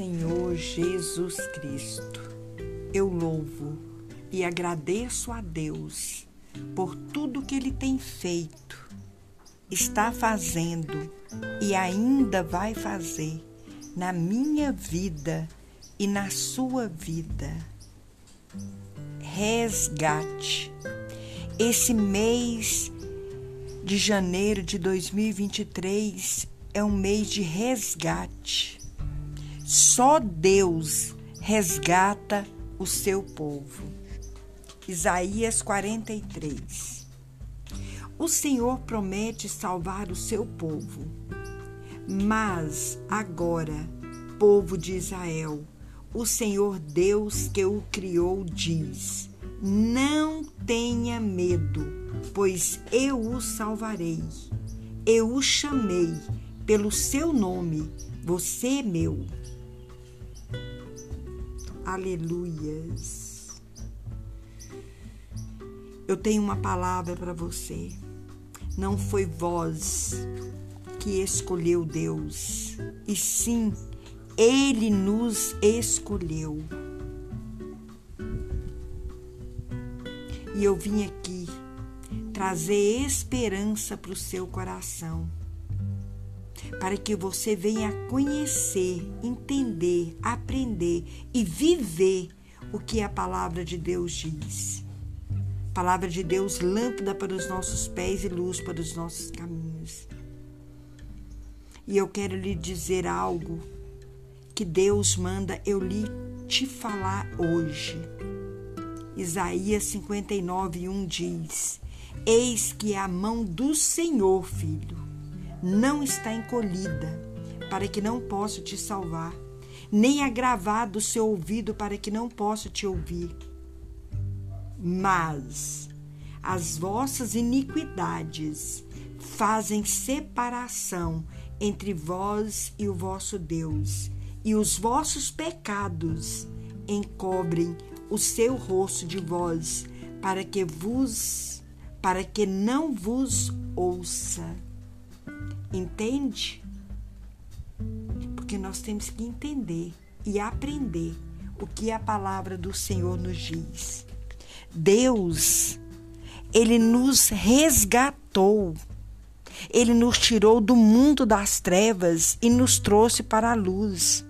Senhor Jesus Cristo, eu louvo e agradeço a Deus por tudo que Ele tem feito, está fazendo e ainda vai fazer na minha vida e na sua vida. Resgate. Esse mês de janeiro de 2023 é um mês de resgate. Só Deus resgata o seu povo. Isaías 43. O Senhor promete salvar o seu povo. Mas agora, povo de Israel, o Senhor Deus que o criou diz: Não tenha medo, pois eu o salvarei. Eu o chamei pelo seu nome, você é meu. Aleluias. Eu tenho uma palavra para você. Não foi vós que escolheu Deus, e sim Ele nos escolheu. E eu vim aqui trazer esperança para o seu coração para que você venha conhecer, entender, aprender e viver o que a palavra de Deus diz. Palavra de Deus, lâmpada para os nossos pés e luz para os nossos caminhos. E eu quero lhe dizer algo que Deus manda eu lhe te falar hoje. Isaías 59, 1 diz: Eis que é a mão do Senhor, filho, não está encolhida, para que não possa te salvar, nem agravado o seu ouvido para que não possa te ouvir. Mas as vossas iniquidades fazem separação entre vós e o vosso Deus, e os vossos pecados encobrem o seu rosto de vós, para que vos para que não vos ouça. Entende? Porque nós temos que entender e aprender o que a palavra do Senhor nos diz. Deus, ele nos resgatou. Ele nos tirou do mundo das trevas e nos trouxe para a luz.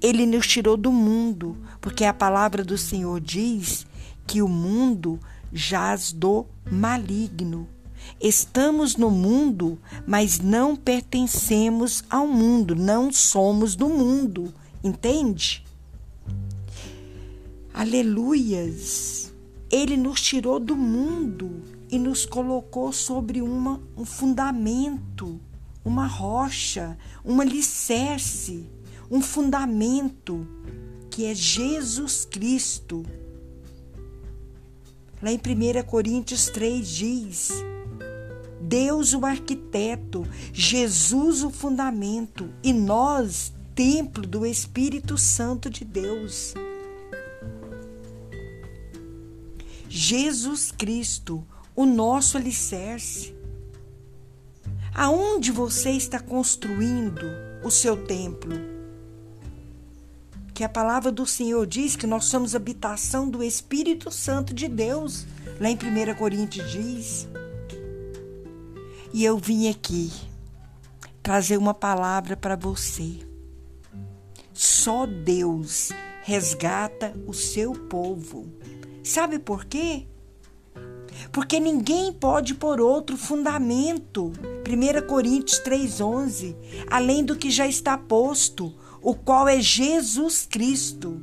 Ele nos tirou do mundo, porque a palavra do Senhor diz que o mundo jaz do maligno. Estamos no mundo, mas não pertencemos ao mundo, não somos do mundo, entende? Aleluias! Ele nos tirou do mundo e nos colocou sobre uma, um fundamento, uma rocha, um alicerce, um fundamento que é Jesus Cristo. Lá em 1 Coríntios 3 diz Deus o arquiteto, Jesus o fundamento e nós, templo do Espírito Santo de Deus. Jesus Cristo, o nosso alicerce. Aonde você está construindo o seu templo? Que a palavra do Senhor diz que nós somos habitação do Espírito Santo de Deus. Lá em 1 Coríntios diz. E eu vim aqui trazer uma palavra para você. Só Deus resgata o seu povo. Sabe por quê? Porque ninguém pode pôr outro fundamento. 1 Coríntios 3,11, além do que já está posto, o qual é Jesus Cristo.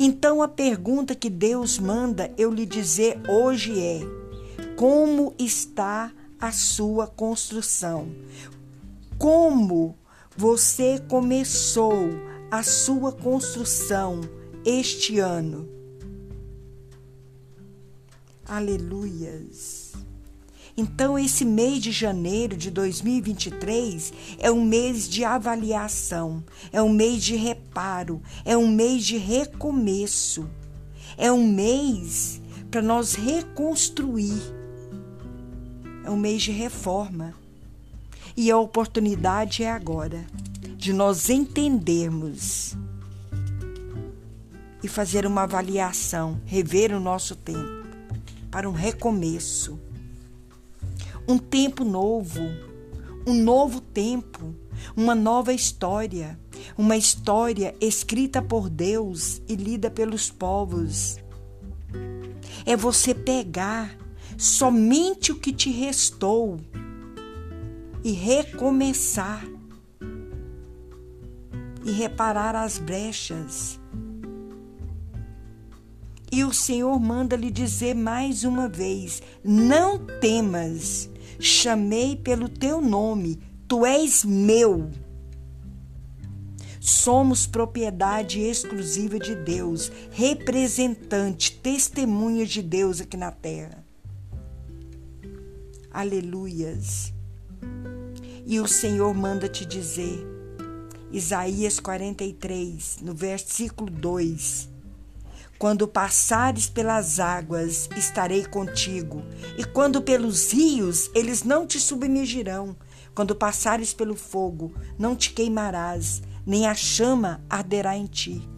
Então a pergunta que Deus manda eu lhe dizer hoje é: como está a sua construção. Como você começou a sua construção este ano? Aleluias. Então, esse mês de janeiro de 2023 é um mês de avaliação, é um mês de reparo, é um mês de recomeço, é um mês para nós reconstruir é um mês de reforma. E a oportunidade é agora. de nós entendermos e fazer uma avaliação, rever o nosso tempo para um recomeço. Um tempo novo, um novo tempo, uma nova história, uma história escrita por Deus e lida pelos povos. É você pegar somente o que te restou e recomeçar e reparar as brechas. E o Senhor manda lhe dizer mais uma vez: Não temas, chamei pelo teu nome, tu és meu. Somos propriedade exclusiva de Deus, representante, testemunha de Deus aqui na terra. Aleluias. E o Senhor manda te dizer, Isaías 43, no versículo 2: Quando passares pelas águas, estarei contigo, e quando pelos rios, eles não te submergirão. Quando passares pelo fogo, não te queimarás, nem a chama arderá em ti.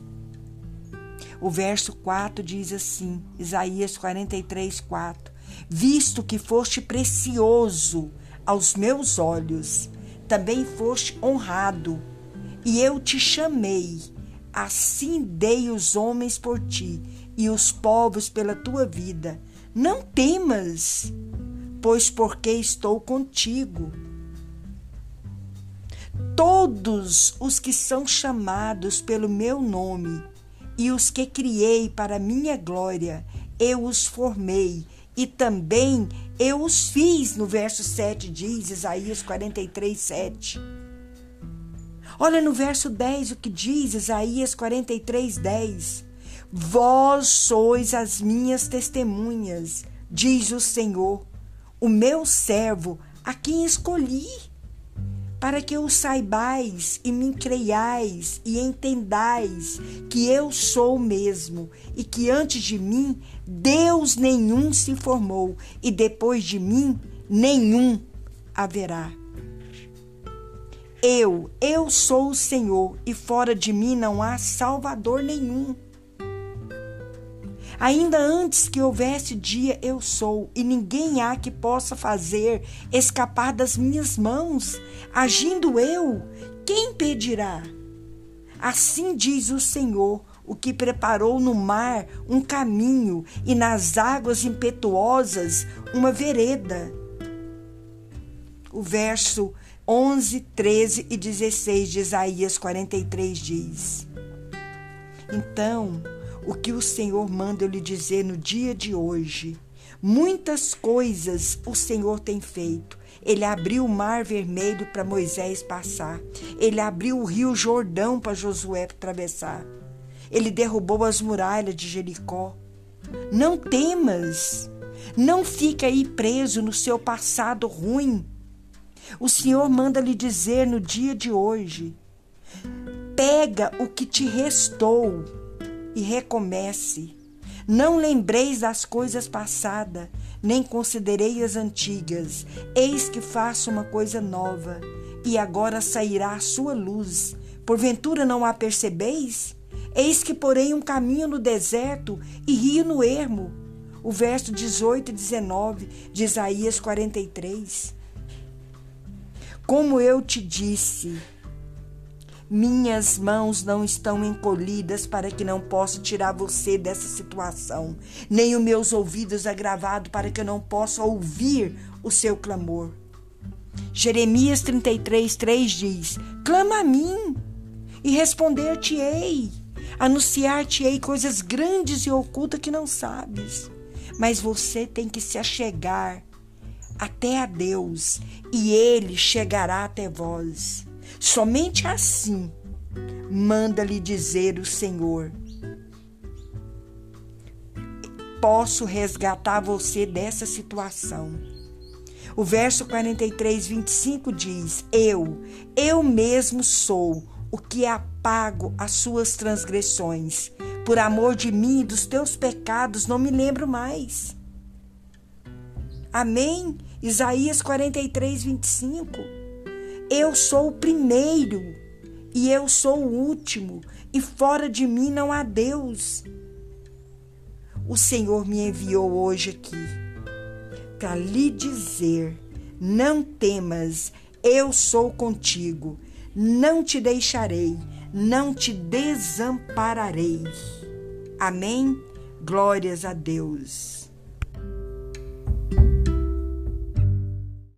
O verso 4 diz assim, Isaías 43, 4: Visto que foste precioso aos meus olhos, também foste honrado e eu te chamei, assim dei os homens por ti e os povos pela tua vida. Não temas, pois porque estou contigo. Todos os que são chamados pelo meu nome e os que criei para minha glória, eu os formei e também eu os fiz, no verso 7 diz Isaías 43, 7. Olha no verso 10 o que diz Isaías 43, 10. Vós sois as minhas testemunhas, diz o Senhor, o meu servo, a quem escolhi, para que o saibais e me creiais e entendais que eu sou mesmo e que antes de mim Deus nenhum se formou e depois de mim nenhum haverá. Eu, eu sou o Senhor, e fora de mim não há salvador nenhum. Ainda antes que houvesse dia, eu sou, e ninguém há que possa fazer escapar das minhas mãos. Agindo eu, quem impedirá? Assim diz o Senhor, o que preparou no mar um caminho e nas águas impetuosas uma vereda. O verso 11, 13 e 16 de Isaías 43 diz: Então, o que o Senhor manda eu lhe dizer no dia de hoje? Muitas coisas o Senhor tem feito. Ele abriu o mar vermelho para Moisés passar. Ele abriu o rio Jordão para Josué atravessar. Ele derrubou as muralhas de Jericó. Não temas. Não fique aí preso no seu passado ruim. O Senhor manda lhe dizer no dia de hoje: pega o que te restou e recomece. Não lembreis das coisas passadas, nem considerei as antigas. Eis que faço uma coisa nova, e agora sairá a sua luz. Porventura não a percebeis? Eis que porém um caminho no deserto e rio no ermo. O verso 18 e 19 de Isaías 43. Como eu te disse, minhas mãos não estão encolhidas para que não possa tirar você dessa situação, nem os meus ouvidos agravados para que eu não possa ouvir o seu clamor. Jeremias 33, 3 diz: Clama a mim e responder-te-ei, anunciar-te-ei coisas grandes e ocultas que não sabes. Mas você tem que se achegar até a Deus e ele chegará até vós. Somente assim manda-lhe dizer o Senhor: Posso resgatar você dessa situação. O verso 43, 25 diz: Eu, eu mesmo sou o que apago as suas transgressões. Por amor de mim e dos teus pecados, não me lembro mais. Amém? Isaías 43, 25. Eu sou o primeiro e eu sou o último, e fora de mim não há Deus. O Senhor me enviou hoje aqui para lhe dizer: não temas, eu sou contigo, não te deixarei, não te desampararei. Amém? Glórias a Deus.